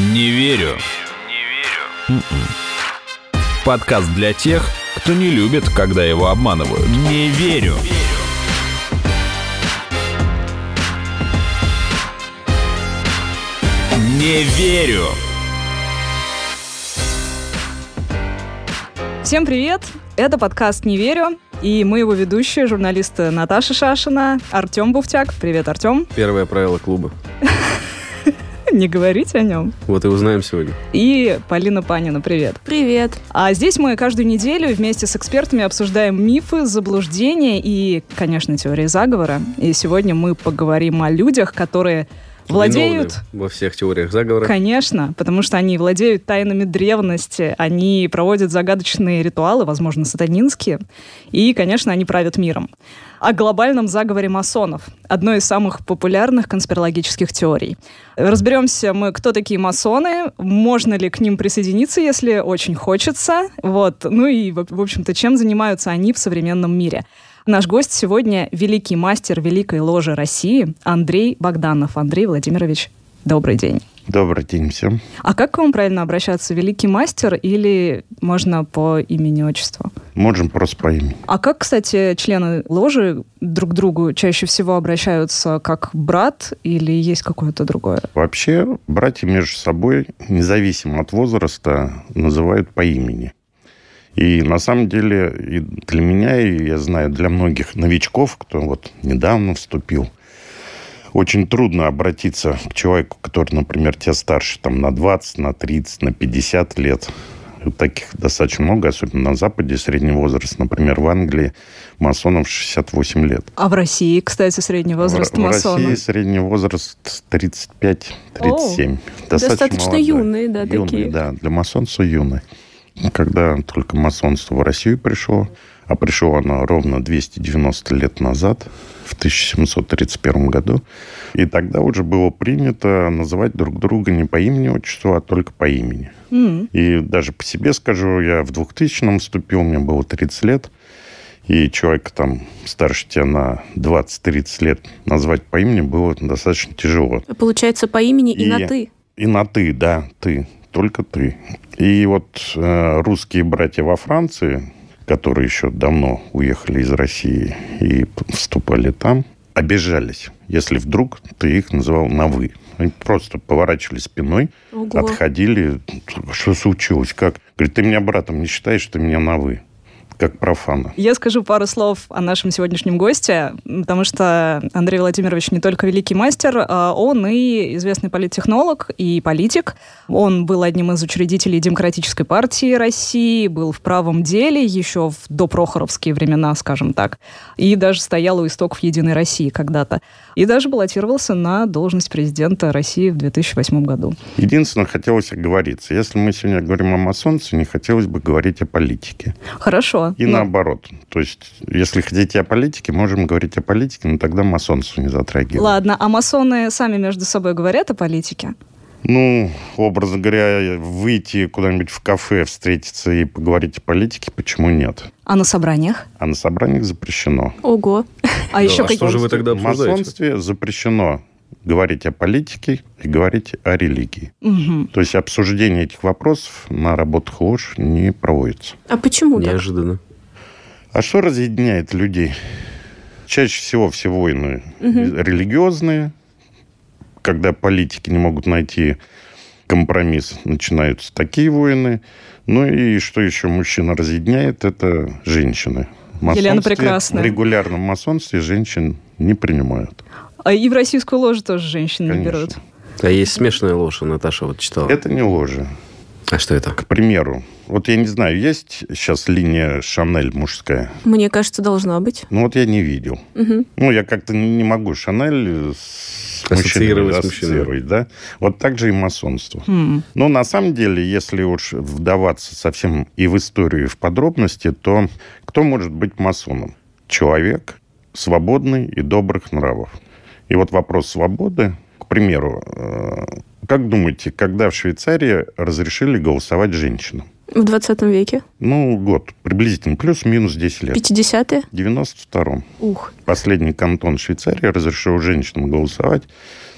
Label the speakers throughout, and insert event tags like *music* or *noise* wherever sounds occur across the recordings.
Speaker 1: Не верю. Не верю. Подкаст для тех, кто не любит, когда его обманывают. Не верю. Не верю.
Speaker 2: Всем привет! Это подкаст «Не верю», и мы его ведущие, журналисты Наташа Шашина, Артем Буфтяк. Привет, Артем.
Speaker 3: Первое правило клуба. *laughs*
Speaker 2: Не говорить о нем.
Speaker 3: Вот и узнаем сегодня.
Speaker 2: И Полина Панина, привет.
Speaker 4: Привет.
Speaker 2: А здесь мы каждую неделю вместе с экспертами обсуждаем мифы, заблуждения и, конечно, теории заговора. И сегодня мы поговорим о людях, которые владеют...
Speaker 3: Во всех теориях заговора.
Speaker 2: Конечно, потому что они владеют тайнами древности, они проводят загадочные ритуалы, возможно, сатанинские, и, конечно, они правят миром. О глобальном заговоре масонов, одной из самых популярных конспирологических теорий. Разберемся мы, кто такие масоны, можно ли к ним присоединиться, если очень хочется, вот, ну и, в общем-то, чем занимаются они в современном мире. Наш гость сегодня великий мастер Великой Ложи России Андрей Богданов. Андрей Владимирович, добрый день.
Speaker 5: Добрый день всем.
Speaker 2: А как к вам правильно обращаться? Великий мастер или можно по имени отчеству?
Speaker 5: Можем просто по имени.
Speaker 2: А как, кстати, члены ложи друг к другу чаще всего обращаются как брат или есть какое-то другое?
Speaker 5: Вообще, братья между собой, независимо от возраста, называют по имени. И на самом деле и для меня, и я знаю, для многих новичков, кто вот недавно вступил, очень трудно обратиться к человеку, который, например, тебя старше там, на 20, на 30, на 50 лет. Таких достаточно много, особенно на Западе средний возраст. Например, в Англии масонов 68 лет.
Speaker 2: А в России, кстати, средний возраст
Speaker 5: в,
Speaker 2: масонов?
Speaker 5: В России средний возраст 35-37.
Speaker 4: Достаточно, достаточно юные, да,
Speaker 5: юные,
Speaker 4: такие.
Speaker 5: Да, для масонства юные. Когда только масонство в Россию пришло, а пришло оно ровно 290 лет назад, в 1731 году, и тогда уже было принято называть друг друга не по имени отчеству, а только по имени.
Speaker 2: М.
Speaker 5: И даже по себе скажу, я в 2000-м вступил, мне было 30 лет, и человека там старше тебя на 20-30 лет назвать по имени было достаточно тяжело.
Speaker 4: Получается, по имени и,
Speaker 5: И-
Speaker 4: на «ты».
Speaker 5: И на ты, да, ты, только ты. И вот э, русские братья во Франции, которые еще давно уехали из России и вступали там, обижались, если вдруг ты их называл на «вы». Они просто поворачивали спиной,
Speaker 4: Ого.
Speaker 5: отходили. Что случилось? Как? Говорит, ты меня братом не считаешь, ты меня на «вы». Как профана.
Speaker 2: Я скажу пару слов о нашем сегодняшнем госте, потому что Андрей Владимирович не только великий мастер, а он и известный политтехнолог и политик. Он был одним из учредителей Демократической партии России, был в правом деле еще в допрохоровские времена, скажем так, и даже стоял у истоков Единой России когда-то. И даже баллотировался на должность президента России в 2008 году.
Speaker 5: Единственное, хотелось оговориться. Если мы сегодня говорим о масонстве, не хотелось бы говорить о политике.
Speaker 2: Хорошо.
Speaker 5: И
Speaker 2: Ну,
Speaker 5: наоборот. То есть, если хотите о политике, можем говорить о политике, но тогда масонство не затрагиваем.
Speaker 2: Ладно, а масоны сами между собой говорят о политике?
Speaker 5: Ну, образно говоря, выйти куда-нибудь в кафе, встретиться и поговорить о политике, почему нет?
Speaker 2: А на собраниях?
Speaker 5: А на собраниях запрещено.
Speaker 4: Ого.
Speaker 2: А
Speaker 3: Да,
Speaker 2: еще
Speaker 3: а
Speaker 2: какие
Speaker 3: что же вы тогда
Speaker 5: В
Speaker 3: обсуждаете?
Speaker 5: масонстве запрещено говорить о политике и говорить о религии.
Speaker 2: Мгм.
Speaker 5: То есть обсуждение этих вопросов на работах ложь не проводится.
Speaker 4: А почему так?
Speaker 3: Неожиданно.
Speaker 5: А что разъединяет людей? Чаще всего все войны религиозные, когда политики не могут найти компромисс, начинаются такие войны. Ну и что еще мужчина разъединяет, это женщины.
Speaker 2: Елена Прекрасная.
Speaker 5: В регулярном масонстве женщин не принимают.
Speaker 2: А и в российскую ложу тоже женщин не
Speaker 5: Конечно.
Speaker 2: берут.
Speaker 3: А есть смешанная ложь, Наташа вот читала.
Speaker 5: Это не ложа.
Speaker 3: А что это?
Speaker 5: К примеру, вот я не знаю, есть сейчас линия Шанель мужская?
Speaker 4: Мне кажется, должна быть.
Speaker 5: Ну вот я не видел.
Speaker 4: Мгм.
Speaker 5: Ну, я как-то не могу Шанель с
Speaker 3: Ассоциировать
Speaker 5: мужчинами
Speaker 3: с
Speaker 5: ассоциировать, да? Вот так же и масонство.
Speaker 2: М.
Speaker 5: Но на самом деле, если уж вдаваться совсем и в историю, и в подробности, то кто может быть масоном? Человек свободный и добрых нравов. И вот вопрос свободы, к примеру, э, как думаете, когда в Швейцарии разрешили голосовать женщинам?
Speaker 4: В 20 веке.
Speaker 5: Ну, год, приблизительно, плюс-минус 10 лет.
Speaker 4: 50-е.
Speaker 5: В 92-м.
Speaker 4: Ух.
Speaker 5: Последний кантон Швейцарии разрешил женщинам голосовать.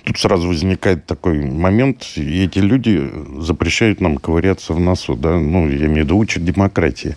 Speaker 5: Тут сразу возникает такой момент, и эти люди запрещают нам ковыряться в носу, да, ну, я имею в виду, учат демократии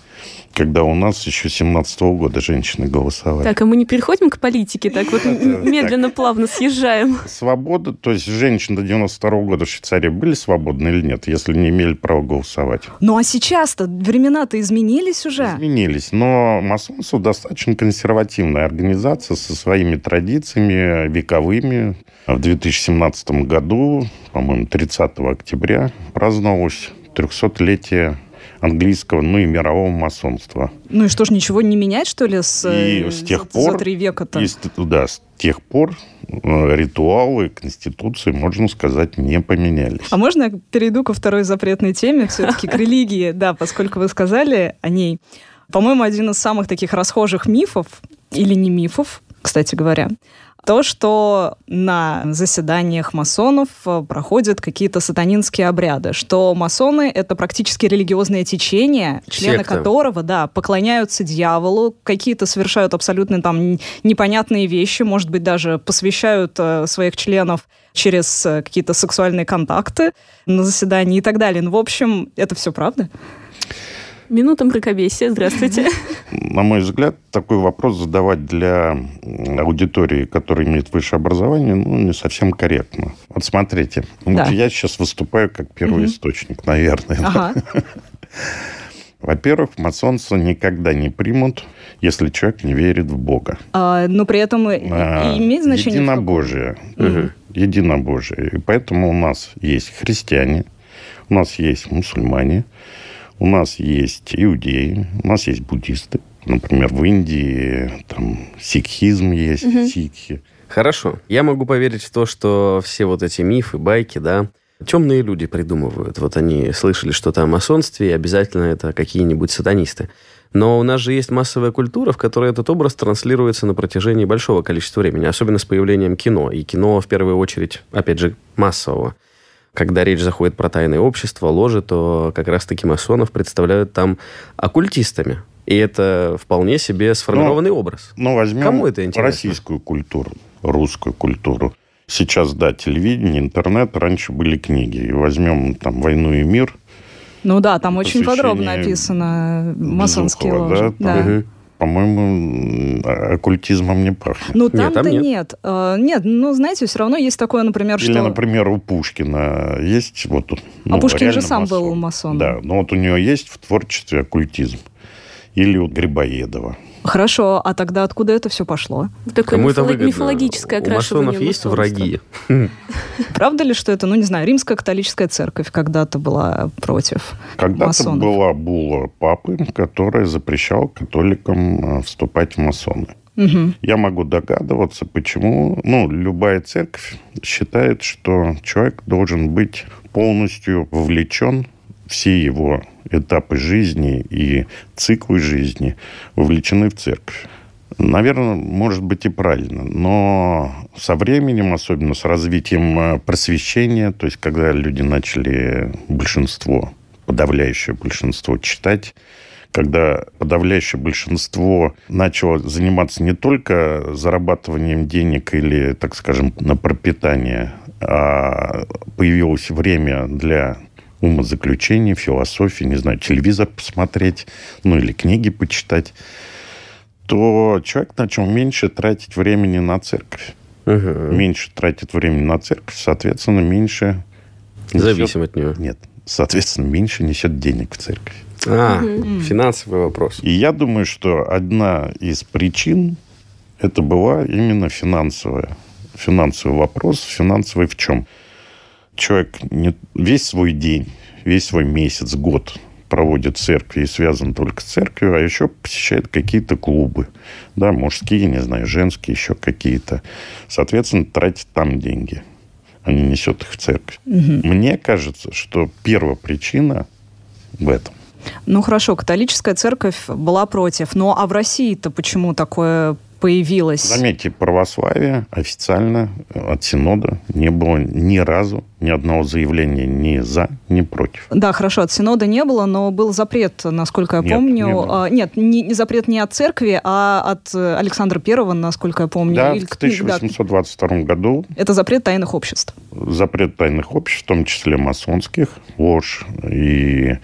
Speaker 5: когда у нас еще 17 -го года женщины голосовали.
Speaker 4: Так, а мы не переходим к политике, так вот медленно, плавно съезжаем.
Speaker 5: Свобода, то есть женщины до 92 -го года в Швейцарии были свободны или нет, если не имели права голосовать?
Speaker 2: Ну а сейчас-то времена-то изменились уже?
Speaker 5: Изменились, но масонство достаточно консервативная организация со своими традициями вековыми. В 2017 году, по-моему, 30 октября праздновалось 300-летие английского, ну и мирового масонства.
Speaker 2: Ну и что ж, ничего не менять, что ли, с,
Speaker 5: и с тех пор,
Speaker 2: за три века-то?
Speaker 5: Да, с тех пор э, ритуалы Конституции, можно сказать, не поменялись.
Speaker 2: А можно я перейду ко второй запретной теме, все-таки к *laughs* религии? Да, поскольку вы сказали о ней. По-моему, один из самых таких расхожих мифов, или не мифов, кстати говоря, то, что на заседаниях масонов э, проходят какие-то сатанинские обряды, что масоны — это практически религиозное течение, члены Секта. которого, да, поклоняются дьяволу, какие-то совершают абсолютно там непонятные вещи, может быть, даже посвящают э, своих членов через э, какие-то сексуальные контакты на заседании и так далее. Ну, в общем, это все правда?
Speaker 4: Минута мракобесия. Здравствуйте. *laughs*
Speaker 5: На мой взгляд, такой вопрос задавать для аудитории, которая имеет высшее образование, ну, не совсем корректно. Вот смотрите, да. вот я сейчас выступаю как первый угу. источник, наверное. Ага. *laughs* Во-первых, масонство никогда не примут, если человек не верит в Бога.
Speaker 2: А, но при этом а, имеет значение...
Speaker 5: Единобожие. Угу. Единобожие. И поэтому у нас есть христиане, у нас есть мусульмане, у нас есть иудеи, у нас есть буддисты. Например, в Индии там сикхизм есть, угу. сикхи.
Speaker 3: Хорошо. Я могу поверить в то, что все вот эти мифы, байки, да, темные люди придумывают. Вот они слышали что-то о масонстве, и обязательно это какие-нибудь сатанисты. Но у нас же есть массовая культура, в которой этот образ транслируется на протяжении большого количества времени, особенно с появлением кино. И кино, в первую очередь, опять же, массового когда речь заходит про тайное общество, ложи, то как раз-таки масонов представляют там оккультистами. И это вполне себе сформированный
Speaker 5: ну,
Speaker 3: образ.
Speaker 5: Ну, возьмем Кому это интересно? российскую культуру, русскую культуру. Сейчас, да, телевидение, интернет, раньше были книги. И возьмем там «Войну и мир».
Speaker 2: Ну да, там очень подробно описано масонские ложи. Да,
Speaker 5: да. Угу по-моему, оккультизмом не пахнет.
Speaker 2: Ну, там-то нет. Нет. Uh, нет, ну, знаете, все равно есть такое, например,
Speaker 5: Или, что... Или, например, у Пушкина есть вот...
Speaker 2: Ну, а Пушкин же сам масон. был масон.
Speaker 5: Да, но вот у него есть в творчестве оккультизм. Или у Грибоедова.
Speaker 2: Хорошо, а тогда откуда это все пошло?
Speaker 4: Такое Кому мифолог... это мифологическое окрашивание.
Speaker 3: У масонов есть враги. *laughs*
Speaker 2: Правда ли, что это, ну не знаю, римская католическая церковь когда-то была против
Speaker 5: Когда-то была була папы, которая запрещала католикам э, вступать в масоны. Угу. Я могу догадываться, почему. Ну, любая церковь считает, что человек должен быть полностью вовлечен все его этапы жизни и циклы жизни вовлечены в церковь. Наверное, может быть и правильно, но со временем, особенно с развитием э, просвещения, то есть когда люди начали большинство, подавляющее большинство читать, когда подавляющее большинство начало заниматься не только зарабатыванием денег или, так скажем, на пропитание, а появилось время для умозаключений, философии, не знаю, телевизор посмотреть, ну или книги почитать, то человек начал меньше тратить времени на церковь. Угу. Меньше тратит времени на церковь, соответственно, меньше...
Speaker 3: Зависим несет... от нее.
Speaker 5: Нет, соответственно, меньше несет денег в церковь.
Speaker 3: А, угу. финансовый вопрос.
Speaker 5: И я думаю, что одна из причин это была именно финансовая. Финансовый вопрос. Финансовый в чем? Человек не, весь свой день, весь свой месяц, год проводит в церкви и связан только с церковью, а еще посещает какие-то клубы, да, мужские, не знаю, женские, еще какие-то. Соответственно, тратит там деньги, а не несет их в церковь. Угу. Мне кажется, что первая причина в этом.
Speaker 2: Ну хорошо, католическая церковь была против. Ну а в России-то почему такое появилась.
Speaker 5: Заметьте, православие официально от Синода не было ни разу ни одного заявления ни за, ни против.
Speaker 2: Да, хорошо, от Синода не было, но был запрет, насколько я
Speaker 5: Нет,
Speaker 2: помню.
Speaker 5: не было.
Speaker 2: А, Нет, не, не запрет не от церкви, а от э, Александра Первого, насколько я помню.
Speaker 5: Да,
Speaker 2: Или-
Speaker 5: в 1822 году
Speaker 2: Это запрет тайных обществ.
Speaker 5: запрет тайных обществ, в том числе масонских, ложь и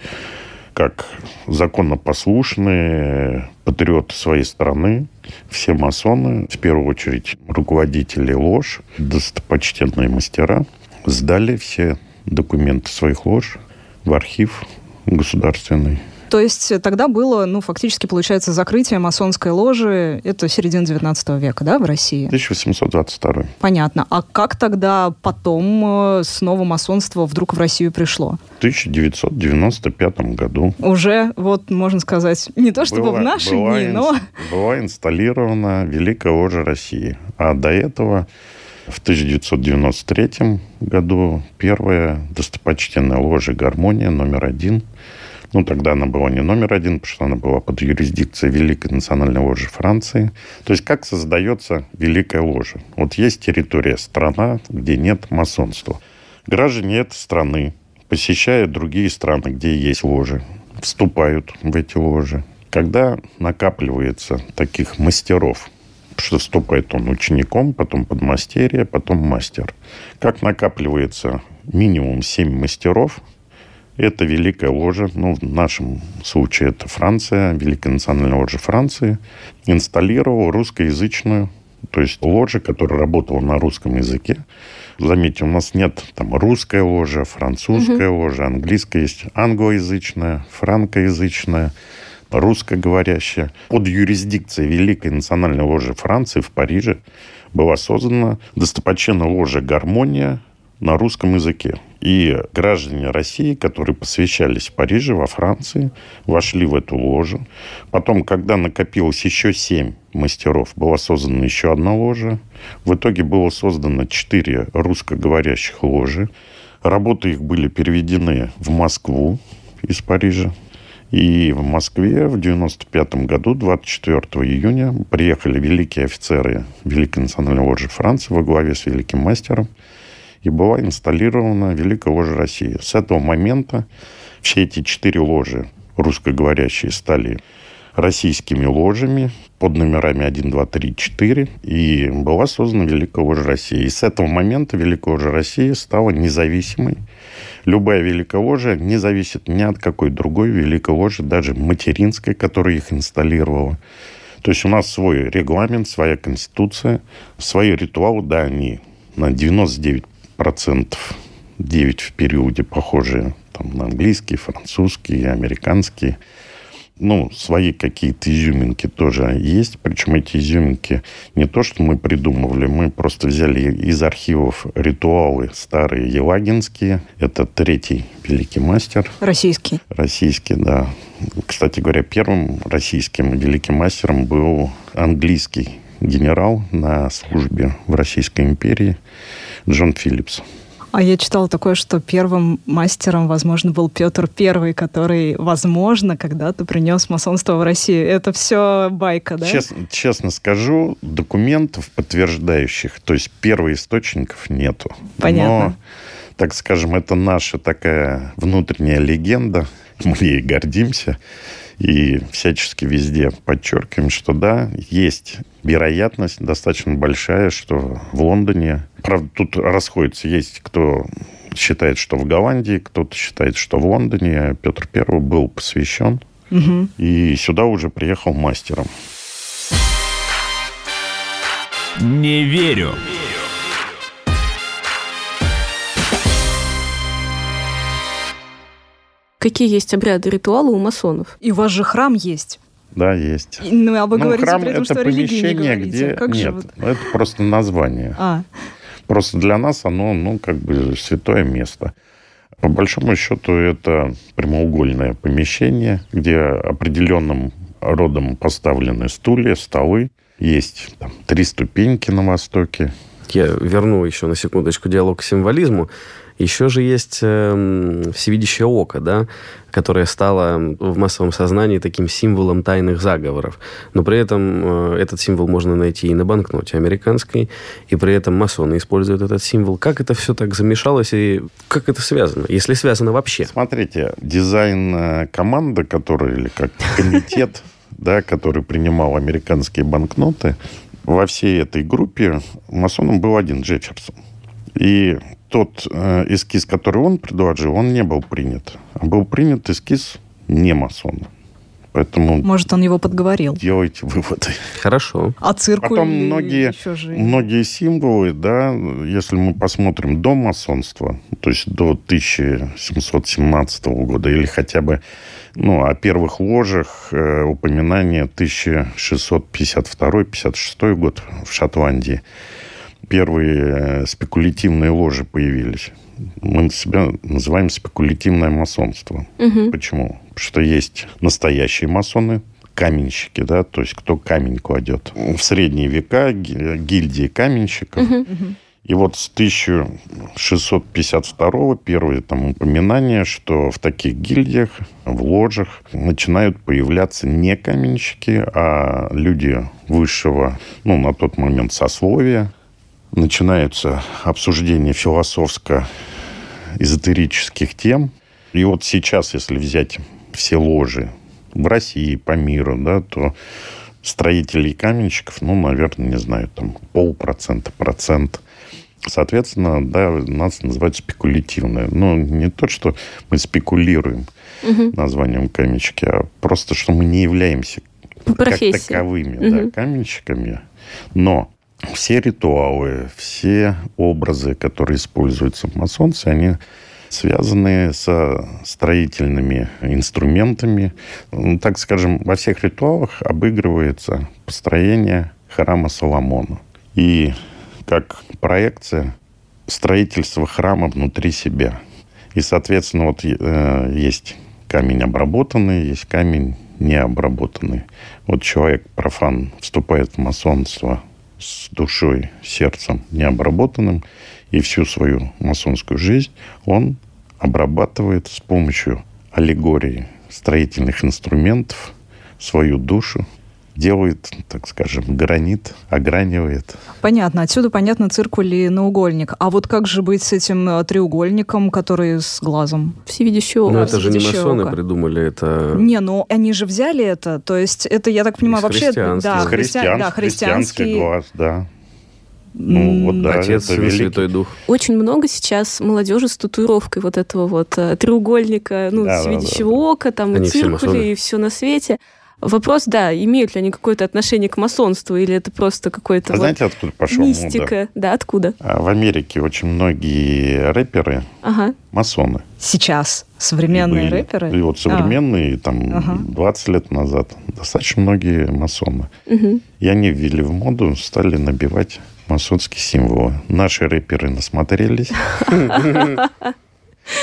Speaker 5: как законопослушные патриоты своей страны, все масоны, в первую очередь руководители ложь, достопочтенные мастера, сдали все документы своих лож в архив государственный.
Speaker 2: То есть тогда было, ну, фактически, получается, закрытие масонской ложи, это середина 19 века, да, в России?
Speaker 5: 1822.
Speaker 2: Понятно. А как тогда потом э, снова масонство вдруг в Россию пришло?
Speaker 5: В 1995 году
Speaker 2: Уже, вот, можно сказать, не то чтобы
Speaker 5: была-
Speaker 2: в наши
Speaker 5: была
Speaker 2: дни, но...
Speaker 5: Была инсталлирована Великая Ложа России. А до этого, в 1993 году, первая достопочтенная ложа «Гармония» номер один. Ну, тогда она была не номер один, потому что она была под юрисдикцией Великой национальной ложи Франции. То есть, как создается Великая Ложа? Вот есть территория, страна, где нет масонства. Граждане этой страны, посещая другие страны, где есть ложи, вступают в эти ложи. Когда накапливается таких мастеров, что вступает он учеником, потом подмастерье, потом мастер. Как накапливается минимум 7 мастеров, это Великая Ложа, ну, в нашем случае это Франция, Великая национальная ложа Франции, инсталлировала русскоязычную, то есть ложа, которая работала на русском языке. Заметьте, у нас нет там русская ложа, французская ложа, английская есть, англоязычная, франкоязычная, русскоговорящая. Под юрисдикцией Великой национальной ложи Франции в Париже была создана достопочтенная ложа «Гармония» на русском языке. И граждане России, которые посвящались в Париже, во Франции, вошли в эту ложу. Потом, когда накопилось еще семь мастеров, была создана еще одна ложа. В итоге было создано четыре русскоговорящих ложи. Работы их были переведены в Москву из Парижа. И в Москве в 95 году, 24 июня, приехали великие офицеры Великой национальной ложи Франции во главе с великим мастером. И была инсталлирована Великая ложа России. С этого момента все эти четыре ложи русскоговорящие стали российскими ложами под номерами 1, 2, 3, 4. И была создана Великая ложа России. И с этого момента Великая ложа России стала независимой. Любая Великая ложа не зависит ни от какой другой Великой ложи, даже материнской, которая их инсталлировала. То есть у нас свой регламент, своя конституция, свои ритуалы, да, они на 99% 9 в периоде похожие там, на английский, французский, американский. Ну, свои какие-то изюминки тоже есть. Причем эти изюминки не то, что мы придумывали, мы просто взяли из архивов ритуалы старые елагинские. Это третий великий мастер
Speaker 2: Российский.
Speaker 5: российский, да. Кстати говоря, первым российским великим мастером был английский генерал на службе в Российской империи Джон Филлипс.
Speaker 2: А я читала такое, что первым мастером, возможно, был Петр Первый, который, возможно, когда-то принес масонство в Россию. Это все байка, да?
Speaker 5: Честно, честно скажу, документов подтверждающих, то есть первоисточников нету.
Speaker 2: Понятно.
Speaker 5: Но, так скажем, это наша такая внутренняя легенда. *laughs* Мы ей гордимся. И всячески везде подчеркиваем, что да, есть вероятность достаточно большая, что в Лондоне... Правда, тут расходится. Есть кто считает, что в Голландии, кто-то считает, что в Лондоне. Петр Первый был посвящен.
Speaker 2: Мгм.
Speaker 5: И сюда уже приехал мастером.
Speaker 1: Не верю.
Speaker 4: Какие есть обряды, ритуалы у масонов?
Speaker 2: И у вас же храм есть.
Speaker 5: Да, есть.
Speaker 2: И, Ну, а вы
Speaker 5: ну,
Speaker 2: говорите
Speaker 5: храм
Speaker 2: при этом,
Speaker 5: это
Speaker 2: что не
Speaker 5: помещение,
Speaker 2: говорите.
Speaker 5: где
Speaker 2: Как же
Speaker 5: нет,
Speaker 2: вот?
Speaker 5: это просто название.
Speaker 2: А,
Speaker 5: Просто для нас оно, ну, как бы святое место. По большому счету это прямоугольное помещение, где определенным родом поставлены стулья, столы. Есть там, три ступеньки на востоке.
Speaker 3: я верну еще на секундочку диалог к символизму. Еще же есть э, всевидящее око, да, которое стало в массовом сознании таким символом тайных заговоров. Но при этом э, этот символ можно найти и на банкноте американской, и при этом масоны используют этот символ. Как это все так замешалось и как это связано, если связано вообще?
Speaker 5: Смотрите, дизайн э, команды, который, или как комитет, *laughs* да, который принимал американские банкноты, во всей этой группе масоном был один Джефферсон. И тот э, эскиз, который он предложил, он не был принят. А был принят эскиз не масона. Поэтому
Speaker 2: Может, он его подговорил.
Speaker 5: делайте выводы.
Speaker 3: Хорошо.
Speaker 2: А циркуль
Speaker 5: Потом многие,
Speaker 2: еще же...
Speaker 5: многие символы, да, если мы посмотрим до масонства, то есть до 1717 года, или хотя бы ну, о первых ложах э, упоминание 1652-56 год в Шотландии. Первые э, спекулятивные ложи появились. Мы себя называем спекулятивное масонство.
Speaker 4: Мгм.
Speaker 5: Почему? Потому что есть настоящие масоны, каменщики, да, то есть кто камень кладет. В средние века ги- гильдии каменщиков. И вот с 1652 первые там упоминания, что в таких гильдиях, в ложах начинают появляться не каменщики, а люди высшего, ну, на тот момент сословия. Начинаются обсуждения философско-эзотерических тем. И вот сейчас, если взять все ложи в России, по миру, да, то строителей и каменщиков, ну, наверное, не знаю, там полпроцента, процент. Соответственно, да, нас называют спекулятивное. Ну, не то, что мы спекулируем названием каменщики, а просто, что мы не являемся
Speaker 4: По
Speaker 5: как таковыми да,
Speaker 4: Мгм.
Speaker 5: каменщиками. Но все ритуалы, все образы, которые используются в масонстве, они связаны со строительными инструментами. Ну, Так скажем, во всех ритуалах обыгрывается построение храма Соломона. И как проекция строительства храма внутри себя. И, соответственно, вот э, есть камень обработанный, есть камень необработанный. Вот человек, профан, вступает в масонство с душой, сердцем необработанным, и всю свою масонскую жизнь он обрабатывает с помощью аллегории строительных инструментов свою душу, делает, так скажем, гранит, огранивает.
Speaker 2: Понятно. Отсюда понятно циркуль и наугольник. А вот как же быть с этим э, треугольником, который с глазом?
Speaker 4: Всевидящее око.
Speaker 3: это же не масоны
Speaker 2: око.
Speaker 3: придумали, это...
Speaker 2: Не, ну они же взяли это. То есть это, я так понимаю,
Speaker 3: Из
Speaker 2: вообще... Да, христиан- да,
Speaker 5: христианский
Speaker 2: христианский...
Speaker 5: глаз, да. Ну, вот да,
Speaker 3: Отец,
Speaker 5: это великий.
Speaker 3: Святой Дух.
Speaker 4: Очень много сейчас молодежи с татуировкой вот этого вот э, треугольника, ну,
Speaker 5: Да, да,
Speaker 4: всевидящего
Speaker 5: да, да.
Speaker 4: ока, там
Speaker 3: Они
Speaker 4: и циркули, и все на свете. Вопрос, да, имеют ли они какое-то отношение к масонству, или это просто какой-то
Speaker 5: А
Speaker 4: вот
Speaker 5: знаете, откуда пошел мода?
Speaker 4: мистика? Да, откуда?
Speaker 5: А В Америке очень многие рэперы
Speaker 4: Ага.
Speaker 5: масоны.
Speaker 2: Сейчас
Speaker 5: И
Speaker 2: современные
Speaker 5: были.
Speaker 2: рэперы.
Speaker 5: И вот современные, там,
Speaker 2: Ага.
Speaker 5: 20 лет назад, достаточно многие масоны.
Speaker 4: Мгм.
Speaker 5: И они ввели в моду, стали набивать масонские символы. Наши рэперы насмотрелись. *laughs*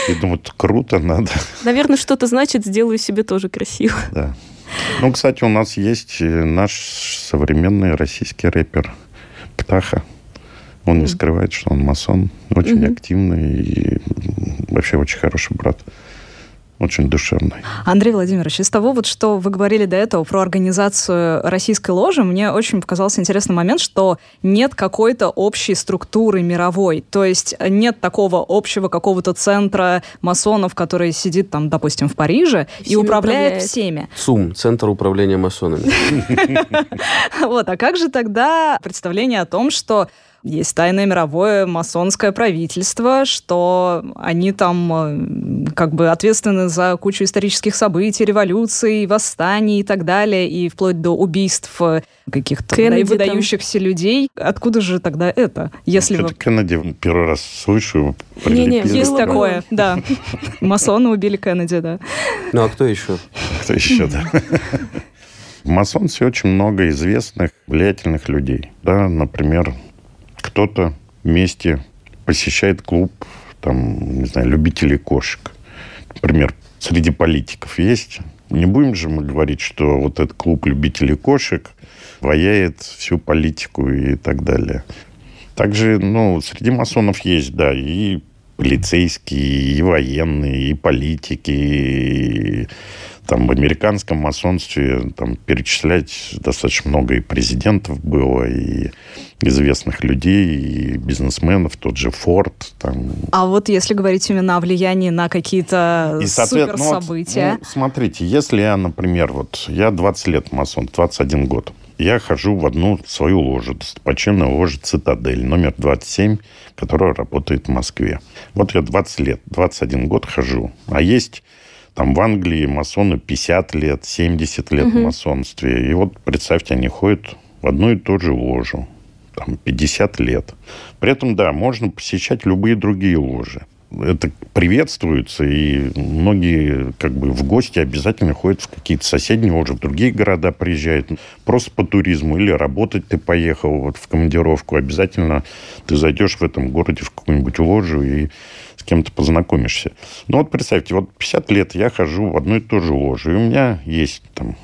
Speaker 5: И думают, круто, надо.
Speaker 4: Наверное, что-то значит, сделаю себе тоже красиво.
Speaker 5: Да. Ну, кстати, у нас есть э, наш современный российский рэпер Птаха. Он не скрывает, что он масон, очень
Speaker 4: Мгм.
Speaker 5: активный и вообще очень хороший брат. Очень душевный.
Speaker 2: Андрей Владимирович, из того, вот, что вы говорили до этого про организацию российской ложи, мне очень показался интересный момент, что нет какой-то общей структуры мировой. То есть нет такого общего какого-то центра масонов, который сидит там, допустим, в Париже и
Speaker 4: Всеми
Speaker 2: управляет,
Speaker 4: управляет.
Speaker 2: всеми.
Speaker 3: ЦУМ, Центр управления масонами. *laughs*
Speaker 2: Вот, а как же тогда представление о том, что есть тайное мировое масонское правительство, что они там э, как бы ответственны за кучу исторических событий, революций, восстаний и так далее, и вплоть до убийств э, каких-то
Speaker 4: Кеннеди
Speaker 2: выда- выдающихся людей. Откуда же тогда это? Если вы...
Speaker 5: Что-то Кеннеди первый раз слышу.
Speaker 4: Не-не,
Speaker 5: прилепили.
Speaker 2: Есть такое, *laughs* да. Масоны убили Кеннеди, да.
Speaker 3: Ну, а кто еще?
Speaker 5: Кто еще, да? *laughs* В масонстве очень много известных, влиятельных людей. Да, например, кто-то вместе посещает клуб, там, не знаю, любителей кошек. Например, среди политиков есть. Не будем же мы говорить, что вот этот клуб любителей кошек ваяет всю политику и так далее. Также, ну, среди масонов есть, да, и полицейские, и военные, и политики, и там в американском масонстве там перечислять достаточно много и президентов было, и известных людей, и бизнесменов, тот же Форд. Там.
Speaker 2: А вот если говорить именно о влиянии на какие-то супер события.
Speaker 5: Ну, вот, ну, смотрите, если я, например, вот я 20 лет масон, 21 год, я хожу в одну свою ложу, достопочтенную ложу «Цитадель», номер 27, которая работает в Москве. Вот я 20 лет, 21 год хожу. А есть там в Англии масоны 50 лет, 70 лет угу. в масонстве. И вот представьте, они ходят в одну и ту же ложу. Там 50 лет. При этом, да, можно посещать любые другие ложи это приветствуется, и многие как бы в гости обязательно ходят в какие-то соседние, уже в другие города приезжают, просто по туризму, или работать ты поехал вот в командировку, обязательно ты зайдешь в этом городе в какую-нибудь ложу и с кем-то познакомишься. Ну вот представьте, вот 50 лет я хожу в одну и ту же ложу, и у меня есть там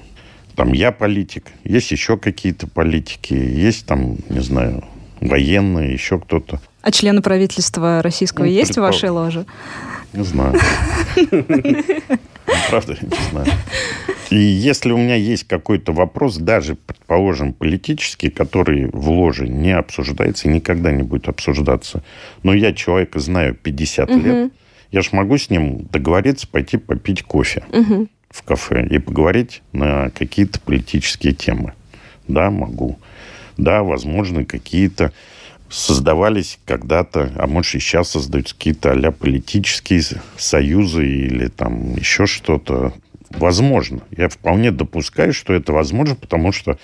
Speaker 5: там я политик, есть еще какие-то политики, есть там, не знаю, военные, еще кто-то.
Speaker 2: А члены правительства российского ну, есть предпол... в вашей ложе?
Speaker 5: Не знаю. *laughs* Правда, не знаю. И если у меня есть какой-то вопрос, даже, предположим, политический, который в ложе не обсуждается и никогда не будет обсуждаться, но я человека знаю 50 угу. лет, я же могу с ним договориться пойти попить кофе угу. в кафе и поговорить на какие-то политические темы. Да, могу. Да, возможно, какие-то создавались когда-то, а может и сейчас создаются какие-то а политические союзы или там еще что-то. Возможно. Я вполне допускаю, что это возможно, потому что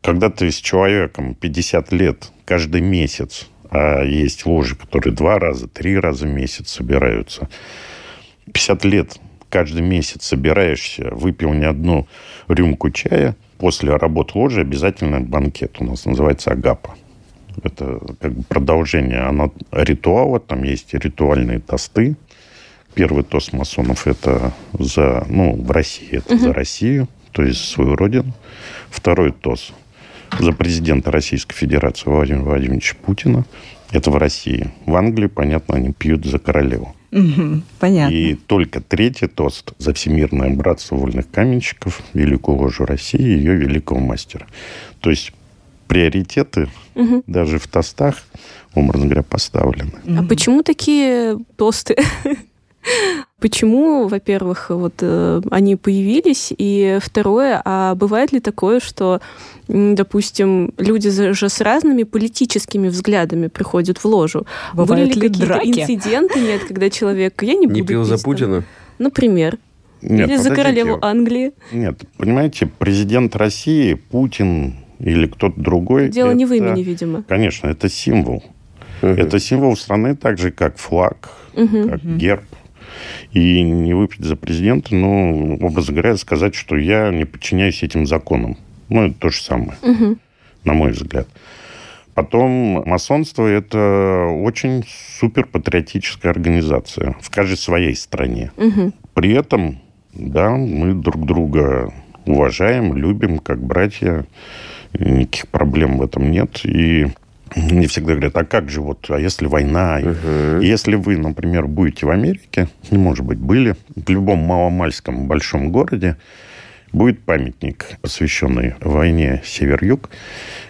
Speaker 5: когда ты с человеком 50 лет каждый месяц, а есть ложи, которые два раза, три раза в месяц собираются, 50 лет каждый месяц собираешься, выпил не одну рюмку чая, после работы ложи обязательно банкет у нас называется агапа. Это как бы продолжение оно, ритуала. Там есть ритуальные тосты. Первый тост масонов это за, ну, в России это угу. за Россию, то есть свою родину. Второй тост за президента Российской Федерации Владимира Владимировича Путина. Это в России. В Англии, понятно, они пьют за королеву.
Speaker 2: Угу, понятно.
Speaker 5: И только третий тост за всемирное братство вольных каменщиков, великую ложу России и ее великого мастера. То есть приоритеты угу. даже в тостах, образно говоря, поставлены.
Speaker 4: А почему такие тосты? *laughs* Почему, во-первых, вот э, они появились, и второе, а бывает ли такое, что, допустим, люди же с разными политическими взглядами приходят в ложу?
Speaker 2: Бывают
Speaker 4: Были ли какие-то инциденты, нет, когда человек, я не буду
Speaker 3: Не пил за Путина?
Speaker 4: Например.
Speaker 5: Нет,
Speaker 4: Или за королеву Англии.
Speaker 5: Нет, понимаете, президент России, Путин, или кто-то другой.
Speaker 4: Дело это, не в имени, видимо.
Speaker 5: Конечно, это символ. Угу. Это символ страны так же, как флаг, угу. как герб. И не выпить за президента, ну, образно говоря, сказать, что я не подчиняюсь этим законам. Ну, это то же самое, угу. на мой взгляд. Потом масонство – это очень суперпатриотическая организация в каждой своей стране. Угу. При этом, да, мы друг друга уважаем, любим, как братья никаких проблем в этом нет. И мне всегда говорят, а как же вот, а если война? Угу. Если вы, например, будете в Америке, ну, может быть, были, в любом маломальском большом городе, будет памятник, посвященный войне Север-Юг,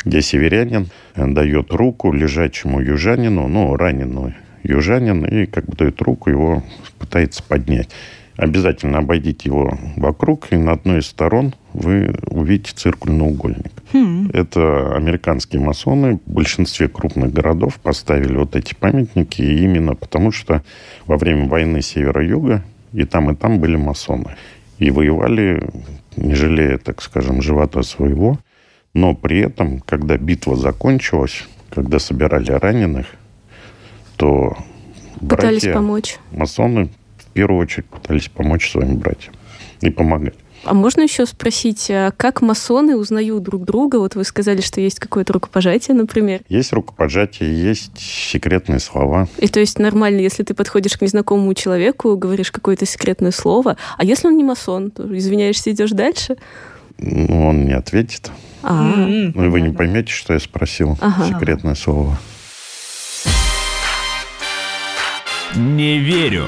Speaker 5: где северянин дает руку лежачему южанину, ну, ранену южанин, и как бы дает руку, его пытается поднять обязательно обойдите его вокруг, и на одной из сторон вы увидите циркульный угольник. Хм. Это американские масоны в большинстве крупных городов поставили вот эти памятники именно потому, что во время войны Севера-Юга и там, и там были масоны. И воевали, не жалея, так скажем, живота своего. Но при этом, когда битва закончилась, когда собирали раненых, то
Speaker 4: Пытались братья, помочь.
Speaker 5: масоны первую очередь пытались помочь своим братьям и помогать.
Speaker 4: А можно еще спросить, а как масоны узнают друг друга? Вот вы сказали, что есть какое-то рукопожатие, например.
Speaker 5: Есть рукопожатие, есть секретные слова.
Speaker 4: И то есть нормально, если ты подходишь к незнакомому человеку, говоришь какое-то секретное слово, а если он не масон, то извиняешься, идешь дальше?
Speaker 5: Ну, он не ответит. А-а-а. Ну, и вы не поймете, что я спросил. Ага. Секретное слово.
Speaker 1: Не верю.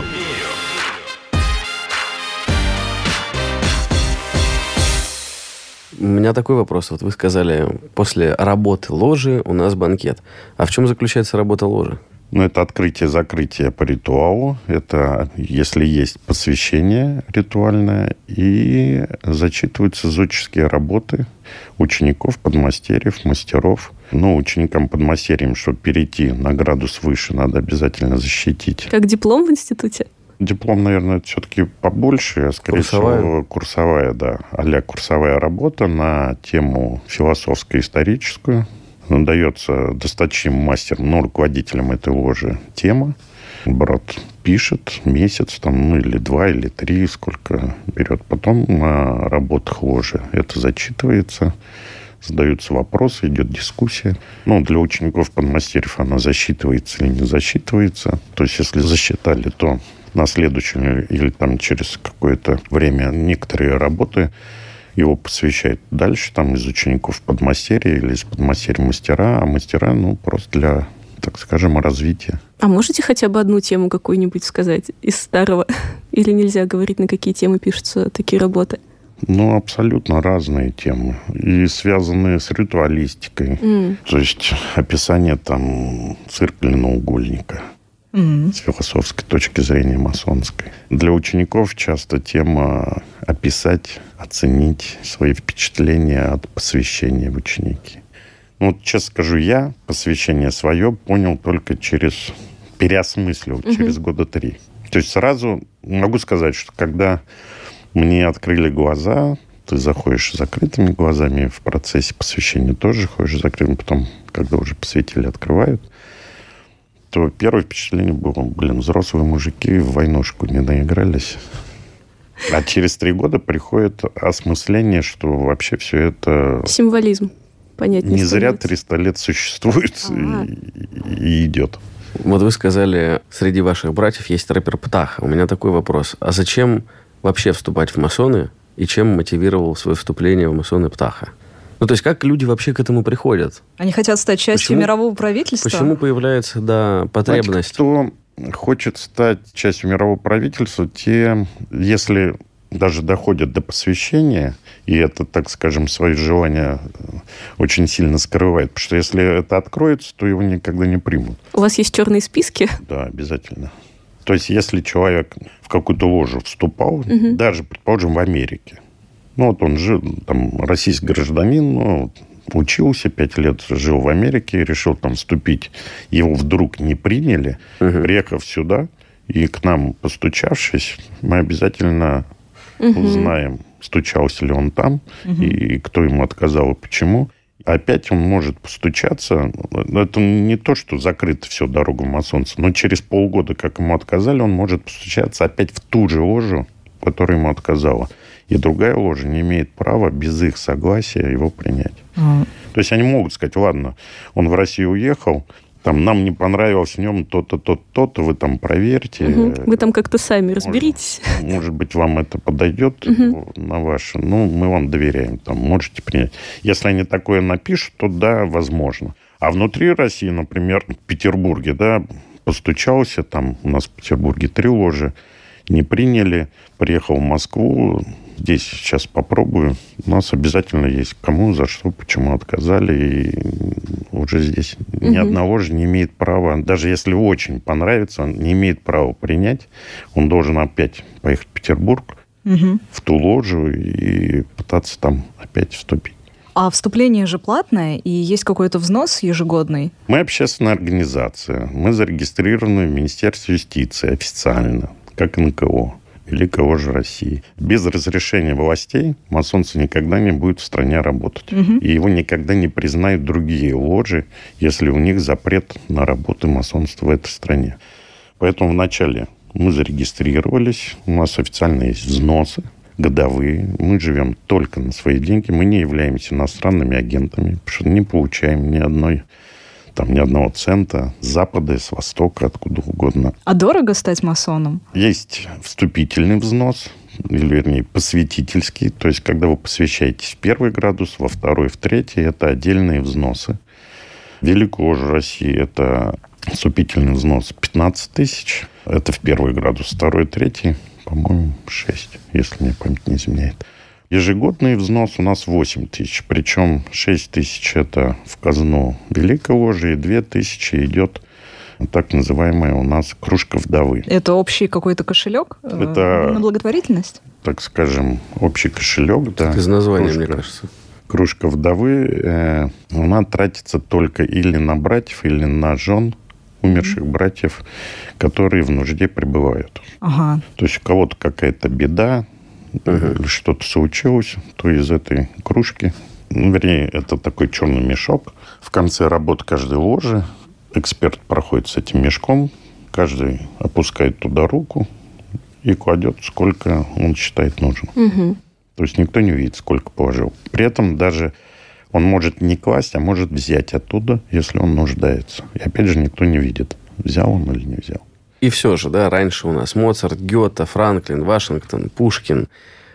Speaker 3: У меня такой вопрос. Вот вы сказали, после работы ложи у нас банкет. А в чем заключается работа ложи?
Speaker 5: Ну, это открытие-закрытие по ритуалу. Это если есть посвящение ритуальное. И зачитываются зодческие работы учеников, подмастерьев, мастеров. Ну, ученикам подмастерьям, чтобы перейти на градус выше, надо обязательно защитить.
Speaker 4: Как диплом в институте?
Speaker 5: Диплом, наверное, все-таки побольше, а скорее
Speaker 3: Курсовая?
Speaker 5: всего, курсовая, да, а курсовая работа на тему философско-историческую. Дается достаточным мастером, ну, руководителем этой ложи тема. Брат пишет месяц, там, ну, или два, или три, сколько берет. Потом на работах ложи это зачитывается, задаются вопросы, идет дискуссия. Ну, для учеников подмастерьев она засчитывается или не засчитывается. То есть, если засчитали, то на следующем или там через какое-то время некоторые работы его посвящают дальше там из учеников подмастерья или из подмастерья мастера, а мастера, ну, просто для, так скажем, развития.
Speaker 4: А можете хотя бы одну тему какую-нибудь сказать из старого? *laughs* Или нельзя говорить, на какие темы пишутся такие работы?
Speaker 5: Ну, абсолютно разные темы. И связанные с ритуалистикой.
Speaker 4: М.
Speaker 5: То есть описание там циркульноугольника
Speaker 2: М.
Speaker 5: с философской точки зрения масонской. Для учеников часто тема описать, оценить свои впечатления от посвящения в ученики. Ну, вот честно скажу, я посвящение свое понял только через переосмыслил, через года три. То есть сразу могу сказать, что когда мне открыли глаза, ты заходишь закрытыми глазами, в процессе посвящения тоже ходишь закрытыми, потом, когда уже посвятили, открывают, то первое впечатление было, блин, взрослые мужики в войнушку не наигрались. А через три года приходит осмысление, что вообще все это
Speaker 4: Символизм. Понять
Speaker 5: не зря
Speaker 4: становится.
Speaker 5: 300 лет существует
Speaker 4: А.
Speaker 5: и, и идет.
Speaker 3: Вот вы сказали, среди ваших братьев есть рэпер Птаха. У меня такой вопрос. А зачем вообще вступать в масоны? И чем мотивировал свое вступление в масоны Птаха? Ну, то есть, как люди вообще к этому приходят?
Speaker 2: Они хотят стать частью
Speaker 3: Почему-
Speaker 2: мирового правительства?
Speaker 3: Почему появляется, да, потребность?
Speaker 5: Знаете, кто хочет стать частью мирового правительства, те, если даже доходят до посвящения, и это, так скажем, свои желания э, очень сильно скрывает, потому что если это откроется, то его никогда не примут.
Speaker 4: У вас есть черные списки?
Speaker 5: Да, обязательно. То есть, если человек в какую-то ложу вступал,
Speaker 4: Мгм.
Speaker 5: даже, предположим, в Америке, ну, вот он жил, там, российский гражданин, ну, учился, пять лет жил в Америке, решил там вступить, его вдруг не приняли,
Speaker 3: Мгм.
Speaker 5: приехав сюда, и к нам постучавшись, мы обязательно
Speaker 4: Мгм.
Speaker 5: узнаем, стучался ли он там, и кто ему отказал, и почему. Опять он может постучаться. Но Это не то, что закрыто все дорога в масонство, но через полгода, как ему отказали, он может постучаться опять в ту же ложу, которая ему отказала. И другая ложа не имеет права без их согласия его принять.
Speaker 2: А,
Speaker 5: То есть они могут сказать, ладно, он в Россию уехал, там, нам не понравилось в нем то-то, то-то, то-то, вы там проверьте.
Speaker 4: Мгм. Вы там как-то сами разберитесь.
Speaker 5: Может быть, вам это подойдет
Speaker 4: Мгм.
Speaker 5: на ваше. Ну, мы вам доверяем, там, можете принять. Если они такое напишут, то да, возможно. А внутри России, например, в Петербурге, да, постучался, там у нас в Петербурге три ложи, не приняли, приехал в Москву, здесь сейчас попробую. У нас обязательно есть кому, за что, почему отказали. И уже здесь ни
Speaker 4: Мгм.
Speaker 5: одна ложа не имеет права, даже если очень понравится, он не имеет права принять. Он должен опять поехать в Петербург,
Speaker 2: мгм.
Speaker 5: в ту ложу и пытаться там опять вступить.
Speaker 2: А вступление же платное, и есть какой-то взнос ежегодный.
Speaker 5: Мы общественная организация. Мы зарегистрированы в Министерстве юстиции официально, как НКО. Великая ложа России. Без разрешения властей масонцы никогда не будет в стране работать.
Speaker 2: Мгм.
Speaker 5: И его никогда не признают другие ложи, если у них запрет на работу масонства в этой стране. Поэтому вначале мы зарегистрировались, у нас официально есть взносы годовые, мы живем только на свои деньги, мы не являемся иностранными агентами, потому что не получаем ни одной там ни одного цента с запада, с востока, откуда угодно.
Speaker 2: А дорого стать масоном?
Speaker 5: Есть вступительный взнос, или, вернее, посвятительский. То есть, когда вы посвящаетесь в первый градус, во второй, в третий, это отдельные взносы. Великая ложа России – это Вступительный взнос 15 тысяч. Это в первый градус. Второй, третий, по-моему, 6, если мне память не изменяет. Ежегодный взнос у нас 8 тысяч. Причем 6 тысяч это в казну Великой Ложи, и 2 тысячи идет так называемая у нас кружка вдовы.
Speaker 2: Это общий какой-то кошелек э,
Speaker 5: Это-
Speaker 2: на благотворительность?
Speaker 5: Так скажем, общий кошелек. Да,
Speaker 3: Из названия,
Speaker 5: кружка.
Speaker 3: мне кажется.
Speaker 5: кружка вдовы, э, она тратится только или на братьев, или на жен умерших братьев, которые в нужде пребывают.
Speaker 2: Ага.
Speaker 5: То есть у кого-то какая-то беда, или что-то случилось, то из этой кружки, ну, вернее, это такой черный мешок. В конце работы каждой ложи эксперт проходит с этим мешком, каждый опускает туда руку и кладет, сколько он считает нужным.
Speaker 4: Мгм.
Speaker 5: То есть никто не видит, сколько положил. При этом даже он может не класть, а может взять оттуда, если он нуждается. И опять же никто не видит, взял он или не взял.
Speaker 3: И все же, да, раньше у нас Моцарт, Гёте, Франклин, Вашингтон, Пушкин,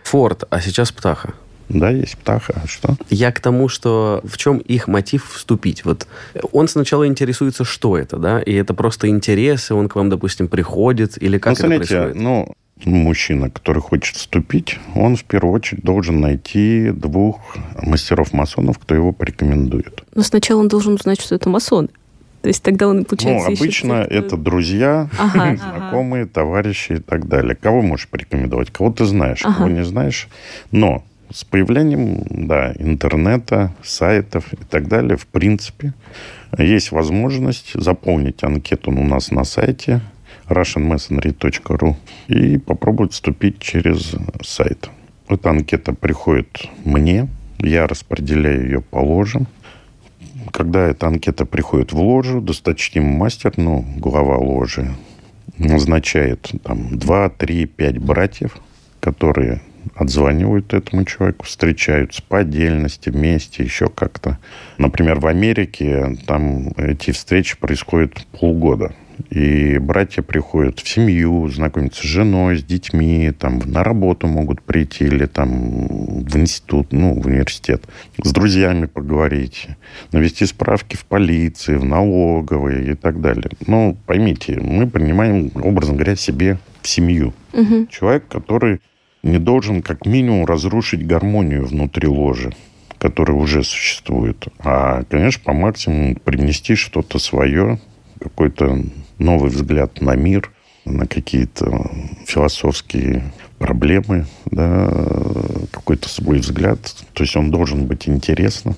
Speaker 3: Форд, а сейчас Птаха.
Speaker 5: Да, есть птаха, а что?
Speaker 3: Я к тому, что в чем их мотив вступить? Вот он сначала интересуется, что это, да, и это просто интерес, и он к вам, допустим, приходит, или как
Speaker 5: ну,
Speaker 3: это
Speaker 5: смотрите,
Speaker 3: происходит?
Speaker 5: ну, мужчина, который хочет вступить, он в первую очередь должен найти двух мастеров-масонов, кто его порекомендует.
Speaker 4: Но сначала он должен узнать, что это масон. То есть тогда он, получается,
Speaker 5: ну,
Speaker 4: ищет
Speaker 5: обычно
Speaker 4: тех, кто-
Speaker 5: это друзья,
Speaker 4: Ага.
Speaker 5: знакомые, товарищи и так далее. Кого можешь порекомендовать? Кого ты знаешь,
Speaker 4: Ага.
Speaker 5: кого не знаешь. Но с появлением да, интернета, сайтов и так далее, в принципе, есть возможность заполнить анкету у нас на сайте russianmasonry.ru и попробовать вступить через сайт. Эта анкета приходит мне, я распределяю ее по ложам. Когда эта анкета приходит в ложу, досточтимый мастер, ну, глава ложи, назначает там 2, 3, 5 братьев, которые отзванивают этому человеку, встречаются по отдельности, вместе, еще как-то. Например, в Америке там эти встречи происходят полгода. И братья приходят в семью, знакомятся с женой, с детьми, там на работу могут прийти или там в институт, ну, в университет. С друзьями поговорить, навести справки в полиции, в налоговой и так далее. Ну, поймите, мы принимаем, образно говоря, себе в семью.
Speaker 4: Мгм.
Speaker 5: Человек, который не должен как минимум разрушить гармонию внутри ложи, которая уже существует. А, конечно, по максимуму привнести что-то свое, какой-то новый взгляд на мир, на какие-то философские проблемы, да, какой-то свой взгляд. То есть он должен быть интересным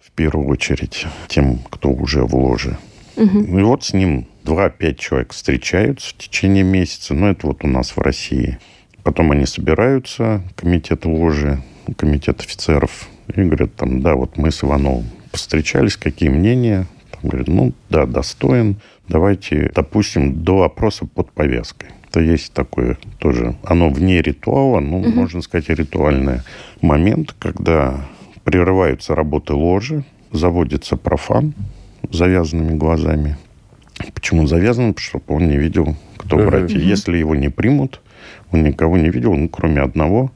Speaker 5: в первую очередь тем, кто уже в ложе.
Speaker 4: Мгм.
Speaker 5: И вот с ним 2-5 человек встречаются в течение месяца. Ну, это вот у нас в России. Потом они собираются, комитет ложи, комитет офицеров, и говорят там, да, вот мы с Ивановым встречались, какие мнения? Там говорят, ну, да, достоин. Давайте допустим до опроса под повязкой. Это есть такое тоже, оно вне ритуала, ну, можно сказать, ритуальный момент, когда прерываются работы ложи, заводится профан с завязанными глазами. Почему завязан? Чтобы он не видел, кто
Speaker 3: Мгм.
Speaker 5: братья. Если его не примут, он никого не видел, ну, кроме одного,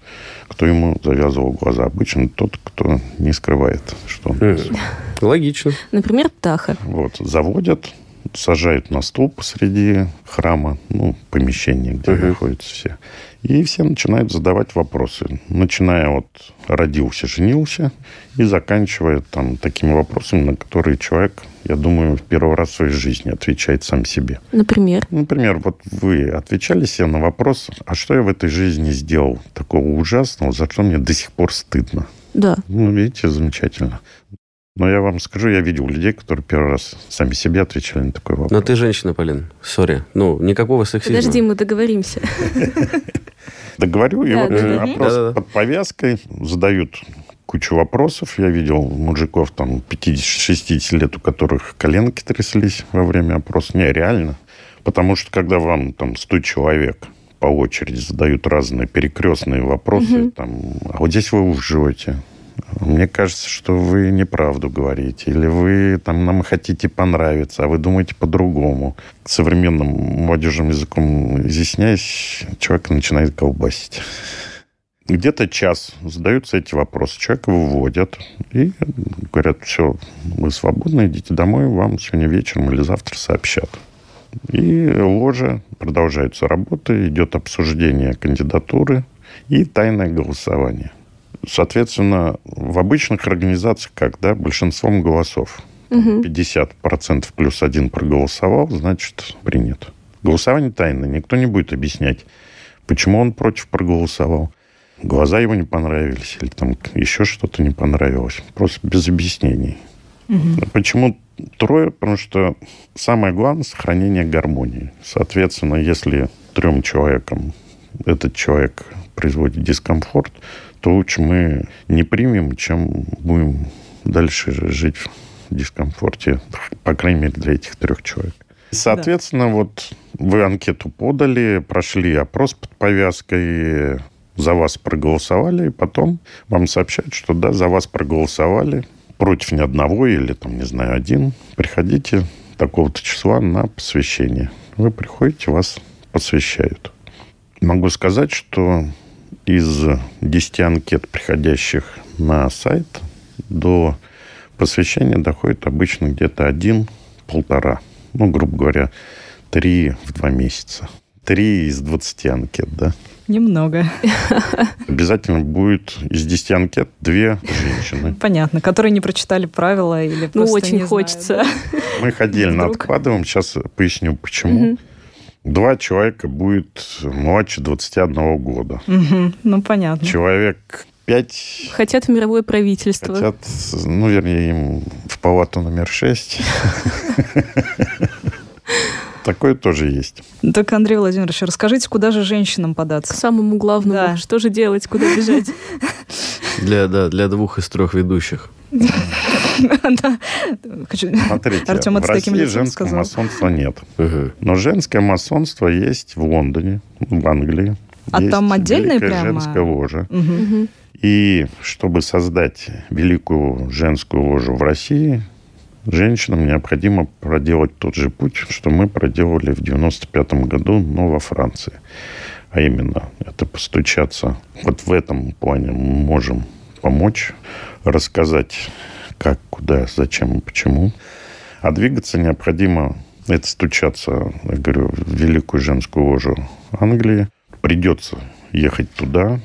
Speaker 5: кто ему завязывал глаза. Обычно тот, кто не скрывает, что он
Speaker 3: Мгм. Логично.
Speaker 4: Например, Птаха.
Speaker 5: вот, заводят, сажают на стол посреди храма, ну, помещения, где
Speaker 3: Мгм.
Speaker 5: находятся все. И все начинают задавать вопросы. Начиная от родился, женился и заканчивая там такими вопросами, на которые человек, я думаю, в первый раз в своей жизни отвечает сам себе.
Speaker 4: Например.
Speaker 5: Например, вот вы отвечали себе на вопрос, а что я в этой жизни сделал такого ужасного, за что мне до сих пор стыдно?
Speaker 4: Да.
Speaker 5: Ну, видите, замечательно. Но я вам скажу, я видел людей, которые первый раз сами себе отвечали на такой вопрос.
Speaker 3: Но ты женщина, Полин. Сори. Ну, никакого сексизма.
Speaker 4: Подожди, мы договоримся. *laughs*
Speaker 5: Да говорю, и вот вопрос под повязкой задают кучу вопросов. Я видел мужиков там 50-60 лет, у которых коленки тряслись во время опроса. Не, реально. Потому что когда вам там 100 человек по очереди задают разные перекрестные вопросы, там, а вот здесь вы живете, мне кажется, что вы неправду говорите. Или вы там нам хотите понравиться, а вы думаете по-другому. Современным молодежным языком изъясняясь, человек начинает колбасить. Где-то час задаются эти вопросы. Человека выводят и говорят, все, вы свободны, идите домой, вам сегодня вечером или завтра сообщат. И ложа, продолжается работа, идет обсуждение кандидатуры и тайное голосование. Соответственно, в обычных организациях как, да, большинством голосов. Угу. 50% плюс один проголосовал, значит, принят. Голосование тайное. Никто не будет объяснять, почему он против проголосовал. Глаза его не понравились или там еще что-то не понравилось. Просто без объяснений. Угу. Почему трое? Потому что самое главное – сохранение гармонии. Соответственно, если трем человекам этот человек производит дискомфорт, то лучше мы не примем, чем будем дальше жить в дискомфорте, по крайней мере, для этих трех человек. Соответственно, да. вот вы анкету подали, прошли опрос под повязкой, за вас проголосовали, и потом вам сообщают, что да, за вас проголосовали, против ни одного или, там, не знаю, один, приходите такого-то числа на посвящение. Вы приходите, вас посвящают. Могу сказать, что из 10 анкет, приходящих на сайт, до посвящения доходит обычно где-то один-полтора. Ну, грубо говоря, три в два месяца. Три из 20 анкет, да?
Speaker 2: Немного. *laughs*
Speaker 5: Обязательно будет из 10 анкет две женщины.
Speaker 2: Понятно, которые не прочитали правила или Ну,
Speaker 4: очень хочется. Знают,
Speaker 5: да? Мы их отдельно Вдруг. откладываем. Сейчас поясню, почему. Угу. Два человека будет младше 21 года.
Speaker 2: Угу. Ну, понятно.
Speaker 5: Человек пять...
Speaker 4: Хотят в мировое правительство.
Speaker 5: Хотят, ну, вернее, им в палату номер шесть. Такое тоже есть.
Speaker 2: Так, Андрей Владимирович, расскажите, куда же женщинам податься?
Speaker 4: К самому главному. Да. Что же делать, куда бежать? *laughs*
Speaker 3: Для, да, для двух из трех ведущих. *laughs* *laughs*
Speaker 5: Смотрите, Артем в России женского масонства нет. Но женское масонство есть в Лондоне, в Англии.
Speaker 2: А там отдельная прямо?
Speaker 5: женская ложа. И чтобы создать великую женскую ложу в России, женщинам необходимо проделать тот же путь, что мы проделали в 95 году, но во Франции. А именно, это постучаться. Вот в этом плане мы можем помочь, рассказать, как, куда, зачем и почему. А двигаться необходимо, это стучаться, я говорю, в великую женскую ложу Англии. Придется ехать туда.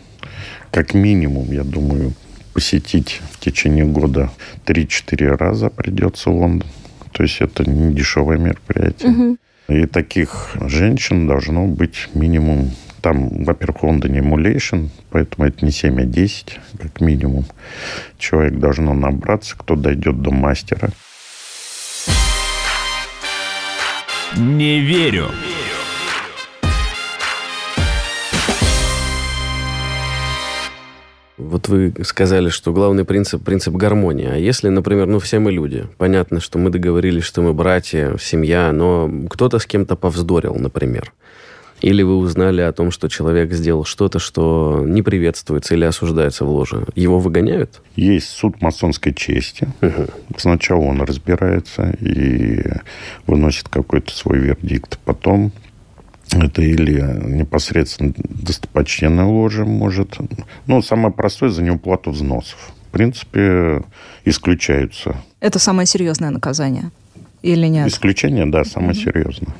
Speaker 5: Как минимум, я думаю, посетить в течение года 3-4 раза придется Лондон. То есть это не дешевое мероприятие. Угу. И таких женщин должно быть минимум там, во-первых, в Лондоне эмулейшн, поэтому это не 7, а 10, как минимум. Человек должно набраться, кто дойдет до мастера.
Speaker 1: Не верю.
Speaker 3: Вот вы сказали, что главный принцип – принцип гармонии. А если, например, ну все мы люди, понятно, что мы договорились, что мы братья, семья, но кто-то с кем-то повздорил, например. Или вы узнали о том, что человек сделал что-то, что не приветствуется или осуждается в ложе. Его выгоняют?
Speaker 5: Есть суд масонской чести. Угу. Сначала он разбирается и выносит какой-то свой вердикт. Потом это или непосредственно достопочтенная ложа может. Ну, самое простое за неуплату взносов. В принципе, исключаются.
Speaker 2: Это самое серьезное наказание? Или нет?
Speaker 5: Исключение, да, самое mm серьезное.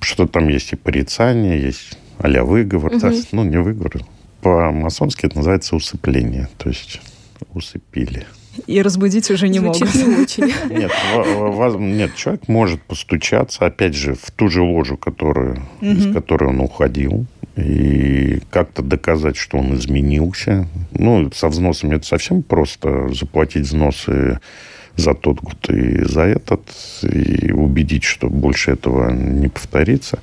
Speaker 5: Что там есть и порицание, есть а выговор. mm Да, ну, не выговор. По-масонски это называется усыпление. То есть усыпили.
Speaker 2: И разбудить уже не Звучит могут.
Speaker 4: не очень. *laughs*
Speaker 5: Нет, нет, человек может постучаться, опять же, в ту же ложу, которую, угу. из которой он уходил, и как-то доказать, что он изменился. Ну, со взносами это совсем просто. Заплатить взносы за тот год и за этот, и убедить, что больше этого не повторится.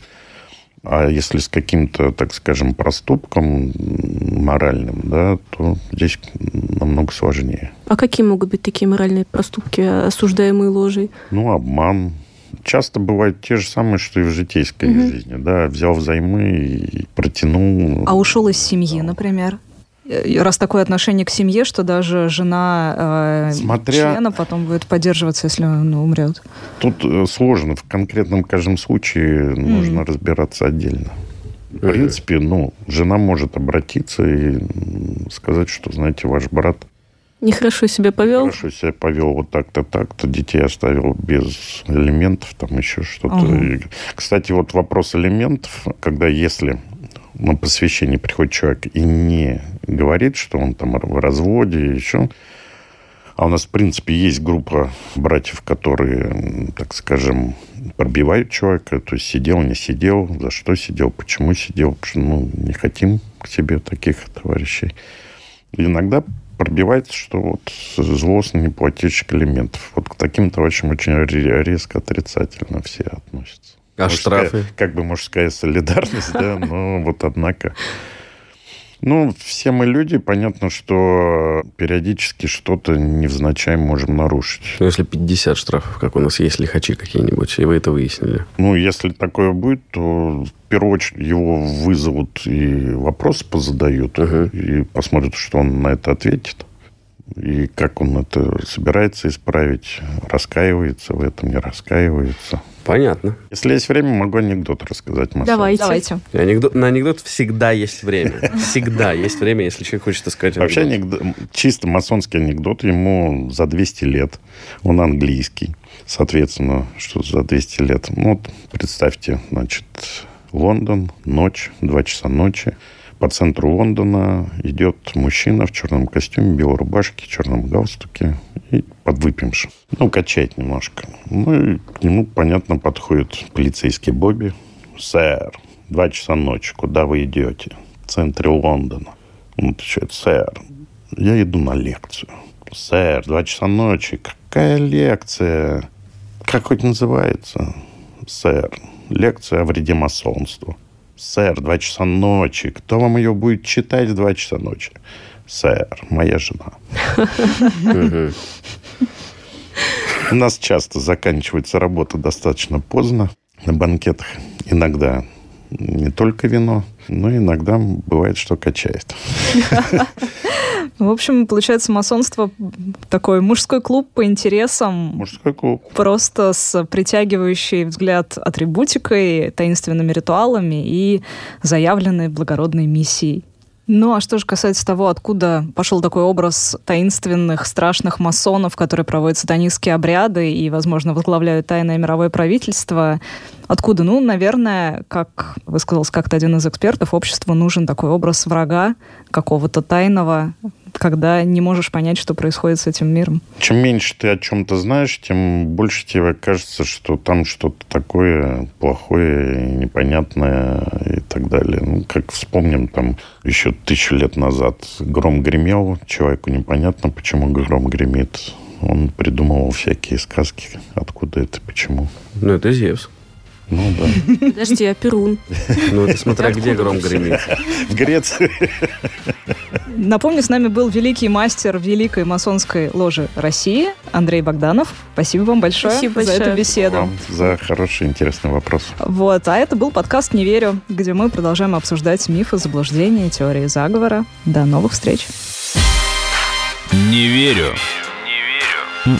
Speaker 5: А если с каким-то, так скажем, проступком моральным, да, то здесь намного сложнее.
Speaker 4: А какие могут быть такие моральные проступки, осуждаемые ложей?
Speaker 5: Ну, обман. Часто бывают те же самые, что и в житейской угу. жизни. Да, взял взаймы и протянул.
Speaker 2: А ушел из семьи, например? Раз такое отношение к семье, что даже жена э, Смотря... члена потом будет поддерживаться, если он умрет.
Speaker 5: Тут э, сложно. В конкретном каждом случае mm. нужно разбираться отдельно. В принципе, ну, жена может обратиться и сказать, что, знаете, ваш брат
Speaker 4: Нехорошо себя повел.
Speaker 5: Хорошо себя повел вот так-то, так-то. Детей оставил без элементов, там еще что-то.
Speaker 2: Ага.
Speaker 5: Кстати, вот вопрос элементов, когда если на посвящение приходит человек и не говорит, что он там в разводе, еще... А у нас, в принципе, есть группа братьев, которые, так скажем, пробивают человека, то есть сидел, не сидел, за что сидел, почему сидел, что ну, не хотим к себе таких товарищей. И иногда пробивается, что вот злостный неплательщик элементов. Вот к таким товарищам очень резко отрицательно все относятся.
Speaker 3: А
Speaker 5: Мужская-
Speaker 3: штрафы?
Speaker 5: Как бы мужская солидарность, да, но вот однако... Ну, все мы люди, понятно, что периодически что-то невзначай можем нарушить.
Speaker 3: Ну, если 50 штрафов, как у нас есть лихачи какие-нибудь, и вы это выяснили.
Speaker 5: Ну, если такое будет, то в первую очередь его вызовут и вопросы позадают,
Speaker 3: Мгм.
Speaker 5: и посмотрят, что он на это ответит. И как он это собирается исправить, раскаивается в этом, не раскаивается.
Speaker 3: Понятно.
Speaker 5: Если есть время, могу анекдот рассказать. Маша.
Speaker 4: Давайте.
Speaker 2: Давайте.
Speaker 3: Анекдот, на анекдот всегда есть время. *laughs* Всегда есть время, если человек хочет сказать
Speaker 5: Вообще
Speaker 3: анекдот.
Speaker 5: анекдот, чисто масонский анекдот, ему за 200 лет. Он английский. Соответственно, что за 200 лет? Ну, вот представьте, значит, Лондон, ночь, 2 часа ночи. По центру Лондона идет мужчина в черном костюме, белой рубашке, черном галстуке и подвыпивший. Ну, качает немножко. Ну, и к нему, понятно, подходит полицейский Бобби. «Сэр, два часа ночи, куда вы идете?» «В центре Лондона». Он отвечает, «Сэр, я иду на лекцию». «Сэр, два часа ночи, какая лекция?» «Как хоть называется?» «Сэр, лекция о вреде масонства». «Сэр, два часа ночи, кто вам ее будет читать в два часа ночи?» «Сэр, моя жена». У нас часто заканчивается работа достаточно поздно на банкетах. Иногда не только вино, но иногда бывает, что качает.
Speaker 2: В общем, получается, масонство такой мужской клуб по интересам,
Speaker 5: Мужской клуб.
Speaker 2: просто с притягивающей взгляд атрибутикой, таинственными ритуалами и заявленной благородной миссией. Ну, а что же касается того, откуда пошел такой образ таинственных, страшных масонов, которые проводят сатанистские обряды и, возможно, возглавляют тайное мировое правительство, откуда? Ну, наверное, как высказался как-то один из экспертов, обществу нужен такой образ врага, какого-то тайного, когда не можешь понять, что происходит с этим миром.
Speaker 5: Чем меньше ты о чем-то знаешь, тем больше тебе кажется, что там что-то такое плохое, непонятное и так далее. Ну, как вспомним, там еще тысячу лет назад гром гремел, человеку непонятно, почему гром гремит. Он придумывал всякие сказки, откуда это, почему.
Speaker 3: Ну, это Зевс.
Speaker 5: Ну да.
Speaker 4: Подожди, а Перун?
Speaker 3: Ну, это смотря где гром гремит.
Speaker 5: В Греции.
Speaker 2: Напомню, с нами был великий мастер Великой масонской ложи России Андрей Богданов. Спасибо вам большое
Speaker 4: Спасибо
Speaker 2: за эту
Speaker 4: большое.
Speaker 2: беседу.
Speaker 5: Вам за хороший, интересный вопрос.
Speaker 2: Вот, а это был подкаст «Не верю», где мы продолжаем обсуждать мифы, заблуждения, теории заговора. До новых встреч.
Speaker 1: Не верю. Не верю.